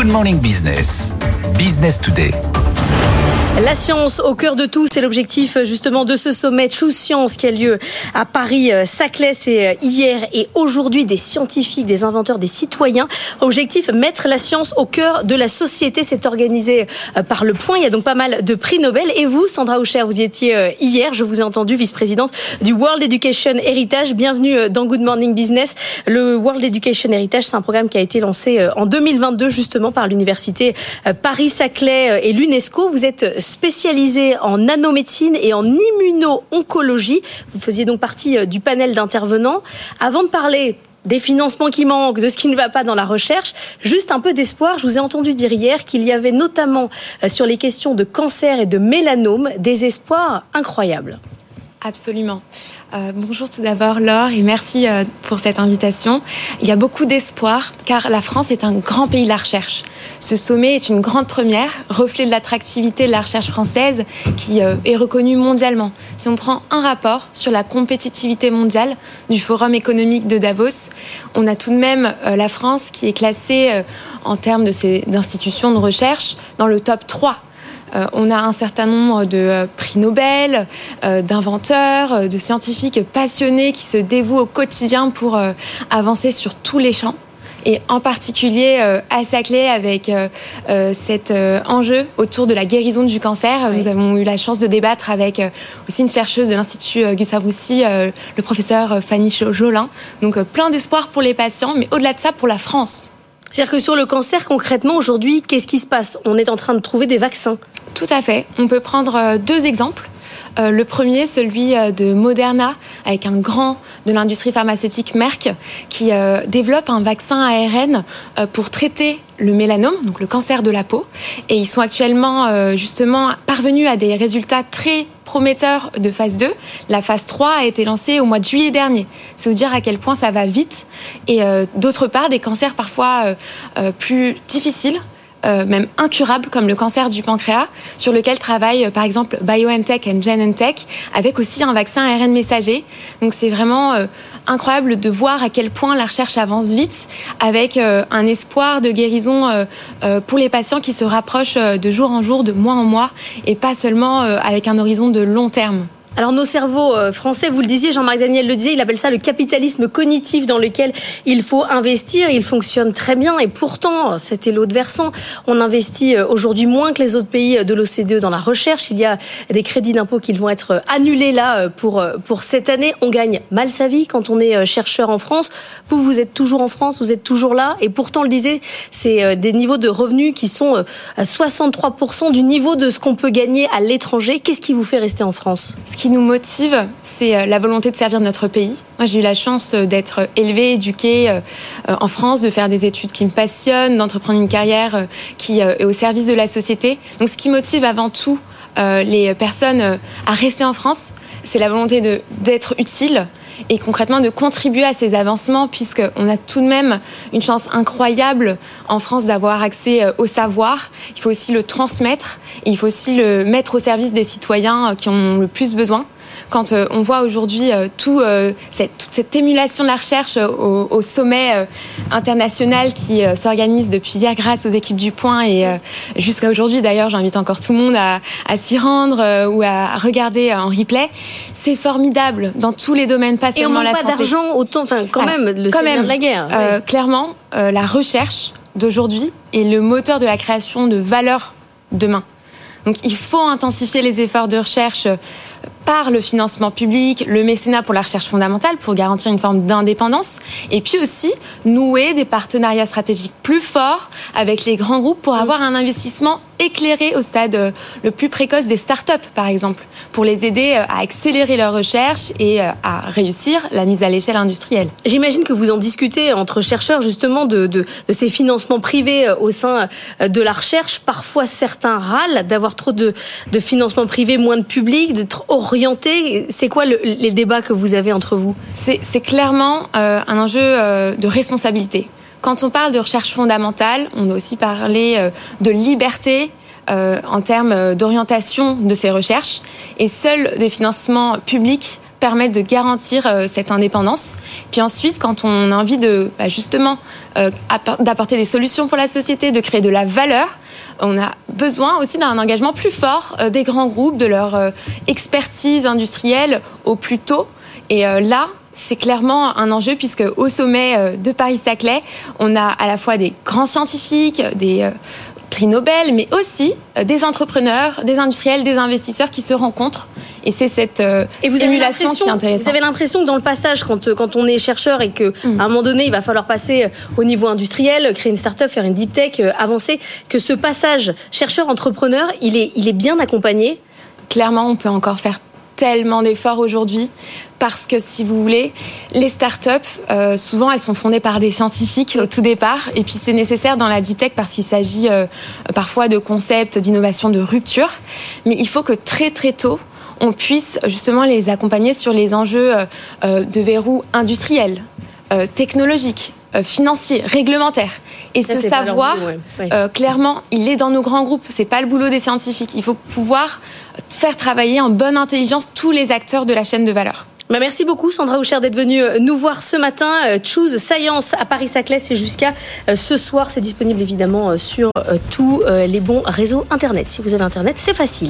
Good Morning Business. Business Today. La science au cœur de tout, c'est l'objectif justement de ce sommet Choose Science qui a lieu à Paris-Saclay. C'est hier et aujourd'hui des scientifiques, des inventeurs, des citoyens. Objectif, mettre la science au cœur de la société. C'est organisé euh, par Le Point. Il y a donc pas mal de prix Nobel. Et vous, Sandra Aucher, vous y étiez euh, hier. Je vous ai entendu, vice-présidente du World Education Heritage. Bienvenue euh, dans Good Morning Business. Le World Education Heritage, c'est un programme qui a été lancé en 2022 justement par l'université Paris-Saclay et l'UNESCO. Vous êtes spécialisé en nanomédecine et en immuno-oncologie. Vous faisiez donc partie euh, du panel d'intervenants. Avant de parler des financements qui manquent, de ce qui ne va pas dans la recherche, juste un peu d'espoir. Je vous ai entendu dire hier qu'il y avait notamment euh, sur les questions de cancer et de mélanome des espoirs incroyables. Absolument. Euh, bonjour tout d'abord Laure et merci euh, pour cette invitation. Il y a beaucoup d'espoir car la France est un grand pays de la recherche. Ce sommet est une grande première, reflet de l'attractivité de la recherche française qui euh, est reconnue mondialement. Si on prend un rapport sur la compétitivité mondiale du Forum économique de Davos, on a tout de même la France qui est classée en termes d'institutions de recherche dans le top 3 euh, on a un certain nombre de euh, prix Nobel, euh, d'inventeurs, de scientifiques passionnés qui se dévouent au quotidien pour avancer sur tous les champs et en particulier à Saclay avec cet enjeu autour de la guérison du cancer. Nous avons eu la chance de débattre avec aussi une chercheuse de l'Institut Gustave Roussy, le professeur Fanny Jolin. Donc plein d'espoir pour les patients, mais au-delà de ça, pour la France. C'est-à-dire que sur le cancer, concrètement, aujourd'hui, qu'est-ce qui se passe? On est en train de trouver des vaccins. Tout à fait. On peut prendre euh, deux exemples. Euh, le premier, celui euh, de Moderna, avec un grand de l'industrie pharmaceutique Merck, qui développe un vaccin ARN pour traiter le mélanome, donc le cancer de la peau. Et ils sont actuellement justement parvenus à des résultats très prometteurs de phase 2. La phase 3 a été lancée au mois de juillet dernier. C'est vous dire à quel point ça va vite. Et d'autre part, des cancers parfois plus difficiles euh, même incurables comme le cancer du pancréas, sur lequel travaille euh, par exemple BioNTech et Genentech, avec aussi un vaccin ARN messager. Donc c'est vraiment euh, incroyable de voir à quel point la recherche avance vite, avec un espoir de guérison pour les patients qui se rapprochent de jour en jour, de mois en mois, et pas seulement avec un horizon de long terme. Alors nos cerveaux euh, français, vous le disiez, Jean-Marc Daniel le disait, il appelle ça le capitalisme cognitif dans lequel il faut investir. Il fonctionne très bien et pourtant, c'était l'autre versant, on investit euh, aujourd'hui moins que les autres pays de l'OCDE dans la recherche. Il y a des crédits d'impôt qui vont être annulés là euh, pour, pour cette année. On gagne mal sa vie quand on est chercheur en France. Vous, vous êtes toujours en France, vous êtes toujours là et pourtant, le disait, c'est des niveaux de revenus qui sont à 63% du niveau de ce qu'on peut gagner à l'étranger. Qu'est-ce qui vous fait rester en France? Nous motive, c'est euh, la volonté de servir notre pays. Moi, j'ai eu la chance euh, d'être élevée, éduquée euh, en France, de faire des études qui me passionnent, d'entreprendre une carrière qui est au service de la société. Donc, ce qui motive avant tout les personnes à rester en France, c'est la volonté d'être utile et concrètement de contribuer à ces avancements puisqu'on a tout de même une chance incroyable en France d'avoir accès au savoir. Il faut aussi le transmettre il faut aussi le mettre au service des citoyens qui en ont le plus besoin quand euh, on voit aujourd'hui euh, tout, euh, cette, toute cette émulation de la recherche au, sommet international qui s'organise depuis hier grâce aux équipes du Point et jusqu'à aujourd'hui d'ailleurs j'invite encore tout le monde à, s'y rendre ou à regarder en replay. C'est formidable dans tous les domaines pas seulement la santé. pas d'argent autant enfin quand même le quand même, de la guerre clairement la recherche d'aujourd'hui est le moteur de la création de valeur demain. Donc il faut intensifier les efforts de recherche par le financement public, le mécénat pour la recherche fondamentale pour garantir une forme d'indépendance, et puis aussi nouer des partenariats stratégiques plus forts avec les grands groupes pour avoir un investissement éclairé au stade euh, le plus précoce des startups, par exemple, pour les aider euh, à accélérer leur recherche et euh, à réussir la mise à l'échelle industrielle. J'imagine que vous en discutez entre chercheurs justement de, ces financements privés au sein de la recherche. Parfois, certains râlent d'avoir trop de, de financement privé, moins de public, d'être orienté. C'est quoi les débats que vous avez entre vous? C'est clairement un enjeu de responsabilité. Quand on parle de recherche fondamentale, on doit aussi parler euh, de liberté euh, en termes euh, d'orientation de ces recherches. Et seuls des financements publics permettent de garantir cette indépendance. Puis ensuite, quand on a envie de bah, justement d'apporter des solutions pour la société, de créer de la valeur, on a besoin aussi d'un engagement plus fort des grands groupes, de leur expertise industrielle au plus tôt. Et là, c'est clairement un enjeu puisque au sommet de Paris-Saclay, on a à la fois des grands scientifiques, des prix Nobel, mais aussi euh, des entrepreneurs, des industriels, des investisseurs qui se rencontrent. Et c'est cette euh, et vous émulation qui est intéressante. Vous avez l'impression que dans le passage, quand, euh, quand on est chercheur et qu'à mm. un moment donné, il va falloir passer au niveau industriel, créer une start-up, faire une deep tech, avancer, que ce passage chercheur-entrepreneur, il est, il est bien accompagné Clairement, on peut encore faire tellement d'efforts aujourd'hui parce que si vous voulez, les startups, euh, souvent elles sont fondées par des scientifiques au tout départ, et puis c'est nécessaire dans la deep tech parce qu'il s'agit euh, parfois de concepts d'innovation de rupture, mais il faut que très très tôt on puisse justement les accompagner sur les enjeux euh, de verrou industriels, technologiques, financiers, réglementaires. Et ce savoir, euh, clairement, il est dans nos grands groupes. C'est pas le boulot des scientifiques. Il faut pouvoir faire travailler en bonne intelligence tous les acteurs de la chaîne de valeur. Bah merci beaucoup Sandra Houcher d'être venue euh, nous voir ce matin. Euh, Choose Science à Paris-Saclay, c'est jusqu'à ce soir. C'est disponible évidemment sur tous les bons réseaux Internet. Si vous avez Internet, c'est facile.